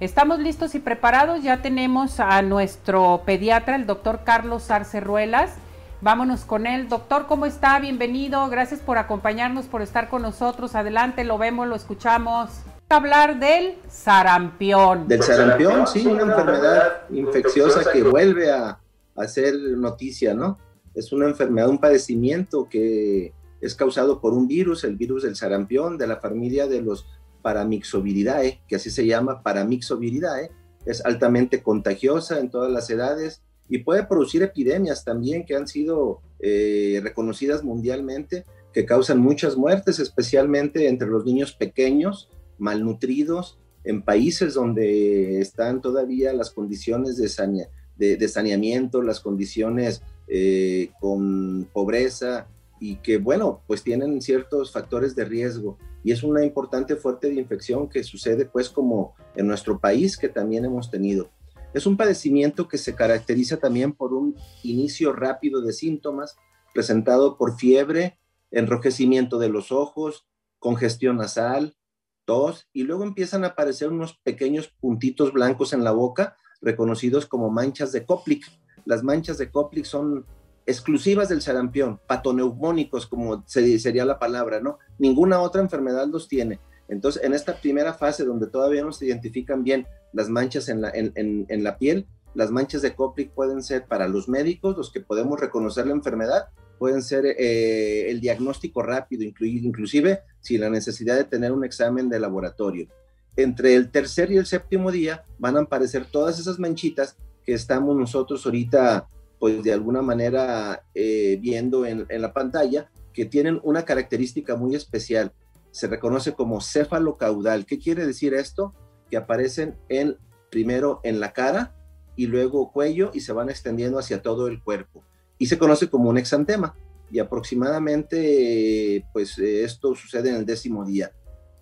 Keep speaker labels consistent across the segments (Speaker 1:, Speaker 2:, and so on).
Speaker 1: Estamos listos y preparados. Ya tenemos a nuestro pediatra, el doctor Carlos Arcerruelas. Vámonos con él. Doctor, ¿cómo está? Bienvenido. Gracias por acompañarnos, por estar con nosotros. Adelante, lo vemos, lo escuchamos. Hablar del sarampión.
Speaker 2: Del sarampión, sí, una enfermedad infecciosa que vuelve a, hacer noticia, ¿no? Es una enfermedad, un padecimiento que es causado por un virus, el virus del sarampión, de la familia de los Paramyxoviridae, que así se llama Paramyxoviridae. Es altamente contagiosa en todas las edades y puede producir epidemias también que han sido eh, reconocidas mundialmente, que causan muchas muertes, especialmente entre los niños pequeños, malnutridos, en países donde están todavía las condiciones de, saneamiento, las condiciones eh, con pobreza, y que, bueno, pues tienen ciertos factores de riesgo y es una importante fuerte de infección que sucede pues como en nuestro país que también hemos tenido. Es un padecimiento que se caracteriza también por un inicio rápido de síntomas presentado por fiebre, enrojecimiento de los ojos, congestión nasal, tos y luego empiezan a aparecer unos pequeños puntitos blancos en la boca reconocidos como manchas de Koplik. Las manchas de Koplik son exclusivas del sarampión, patoneumónicos, como sería la palabra, ¿no? Ninguna otra enfermedad los tiene. Entonces, en esta primera fase donde todavía no se identifican bien las manchas en la, en, la piel, las manchas de Koplik pueden ser para los médicos, los que podemos reconocer la enfermedad, pueden ser eh, el diagnóstico rápido, inclusive sin la necesidad de tener un examen de laboratorio. Entre el tercer y el séptimo día van a aparecer todas esas manchitas que estamos nosotros ahorita pues de alguna manera eh, viendo en, la pantalla, que tienen una característica muy especial. Se reconoce como céfalo caudal. ¿Qué quiere decir esto? Que aparecen en, primero en la cara y luego cuello y se van extendiendo hacia todo el cuerpo. Y se conoce como un exantema. Y aproximadamente, pues esto sucede en el décimo día.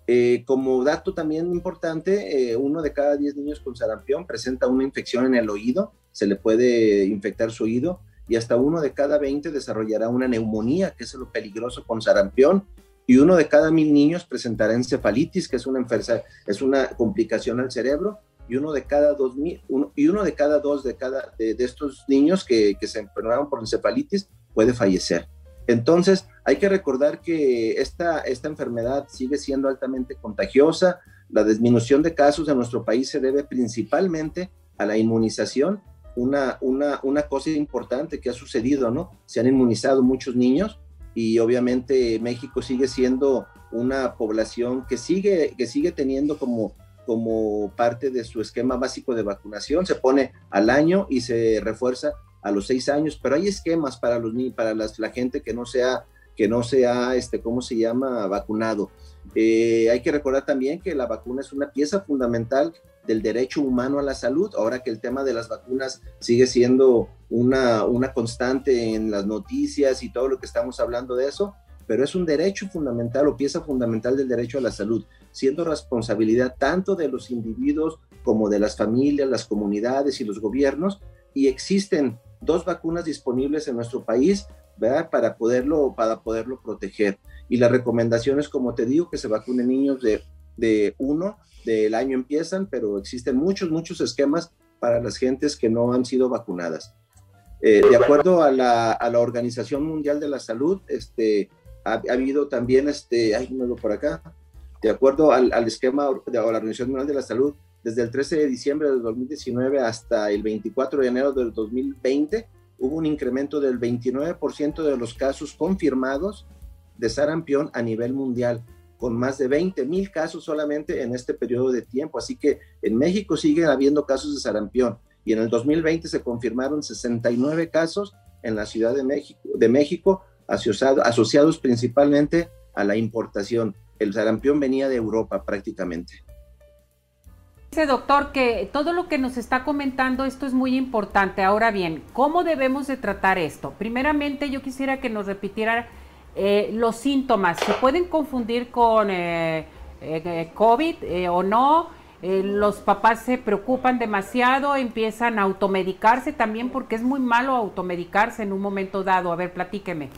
Speaker 2: Eh, como dato también importante, eh, uno de cada diez niños con sarampión presenta una infección en el oído se le puede infectar su oído y hasta uno de cada 20 desarrollará una neumonía, que es lo peligroso con sarampión, y uno de cada mil niños presentará encefalitis, que es una enfermedad, es una complicación al cerebro, y uno de cada dos y uno de cada dos de cada de, estos niños que, que, se enfermaron por encefalitis puede fallecer. Entonces, hay que recordar que esta, esta enfermedad sigue siendo altamente contagiosa. La disminución de casos en nuestro país se debe principalmente a la inmunización una, una, una cosa importante que ha sucedido, ¿no? Se han inmunizado muchos niños y obviamente México sigue siendo una población que sigue, que sigue teniendo como, como parte de su esquema básico de vacunación, se pone al año y se refuerza a los seis años, pero hay esquemas para los para las, la gente que no sea que no sea, este, ¿cómo se llama?, vacunado. Eh, hay que recordar también que la vacuna es una pieza fundamental del derecho humano a la salud, ahora que el tema de las vacunas sigue siendo una, una constante en las noticias y todo lo que estamos hablando de eso, pero es un derecho fundamental o pieza fundamental del derecho a la salud, siendo responsabilidad tanto de los individuos como de las familias, las comunidades y los gobiernos, y existen dos vacunas disponibles en nuestro país ¿verdad? Para poderlo, para poderlo proteger. Y las recomendaciones, como te digo, que se vacunen niños de, de uno del año empiezan, pero existen muchos, muchos esquemas para las gentes que no han sido vacunadas. Eh, de acuerdo a la, a la, Organización Mundial de la Salud, este, ha, habido también, este, hay uno por acá, de acuerdo al, al esquema de la Organización Mundial de la Salud, desde el 13 de diciembre de 2019 hasta el 24 de enero del 2020, hubo un incremento del 29% de los casos confirmados de sarampión a nivel mundial, con más de 20 mil casos solamente en este periodo de tiempo. Así que en México sigue habiendo casos de sarampión y en el 2020 se confirmaron 69 casos en la Ciudad de México, de México asociado, asociados principalmente a la importación. El sarampión venía de Europa prácticamente.
Speaker 1: Dice doctor que todo lo que nos está comentando esto es muy importante. Ahora bien, ¿cómo debemos de tratar esto? Primeramente yo quisiera que nos repitiera eh, los síntomas. ¿Se pueden confundir con eh, eh, COVID o no? los papás se preocupan demasiado, empiezan a automedicarse también porque es muy malo automedicarse en un momento dado. A ver, platíqueme.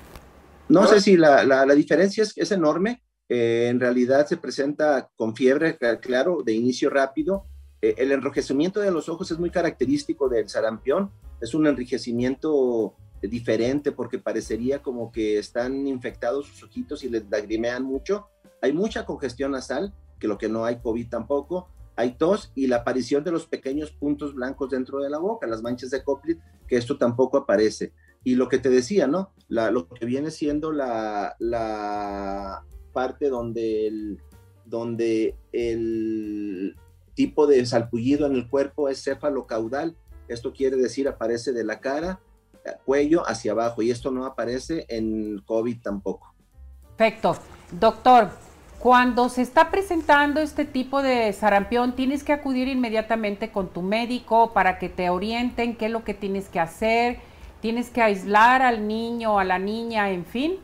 Speaker 2: No sé si la, la, la diferencia es, es enorme. Eh, en realidad se presenta con fiebre, claro, de inicio rápido, eh, el enrojecimiento de los ojos es muy característico del sarampión, es un enrojecimiento diferente porque parecería como que están infectados sus ojitos y les lagrimean mucho. Hay mucha congestión nasal, que lo que no hay COVID tampoco. Hay tos y la aparición de los pequeños puntos blancos dentro de la boca, las manchas de Coplit, que esto tampoco aparece. Y lo que te decía, ¿no? lo que viene siendo la, la parte donde el, donde el tipo de salpullido en el cuerpo es céfalo-caudal. Esto quiere decir aparece de la cara, cuello hacia abajo y esto no aparece en COVID tampoco.
Speaker 1: Perfecto. Doctor, cuando se está presentando este tipo de sarampión, tienes que acudir inmediatamente con tu médico para que te orienten qué es lo que tienes que hacer, tienes que aislar al niño, a la niña, en fin.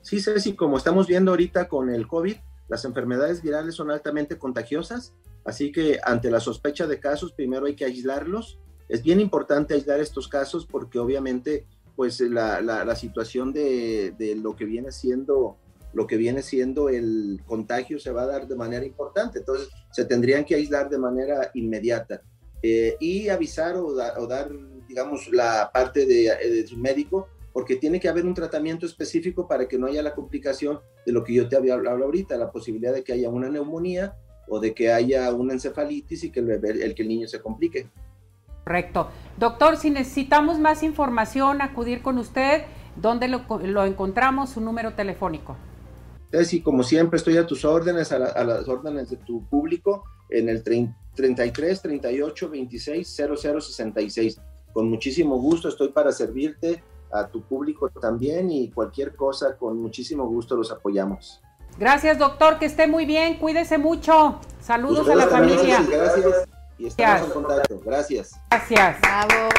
Speaker 2: Sí, Ceci, como estamos viendo ahorita con el COVID, las enfermedades virales son altamente contagiosas, así que ante la sospecha de casos, primero hay que aislarlos. Es bien importante aislar estos casos porque obviamente pues la, situación de, lo que viene siendo lo que viene siendo el contagio se va a dar de manera importante, entonces se tendrían que aislar de manera inmediata eh, y avisar o, dar, digamos, la parte de, de su médico porque tiene que haber un tratamiento específico para que no haya la complicación de lo que yo te había hablado ahorita, la posibilidad de que haya una neumonía o de que haya una encefalitis y que el, que el niño se complique.
Speaker 1: Correcto. Doctor, si necesitamos más información, acudir con usted, ¿dónde lo, encontramos? Su número telefónico.
Speaker 2: Sí, como siempre, estoy a tus órdenes, a, las órdenes de tu público, en el 33 38 26 00 66. Con muchísimo gusto estoy para servirte a tu público también y cualquier cosa, con muchísimo gusto los apoyamos.
Speaker 1: Gracias, doctor, que esté muy bien, cuídese mucho. Saludos a la familia.
Speaker 2: Gracias y estamos en contacto. Gracias.
Speaker 1: Gracias. Bravo.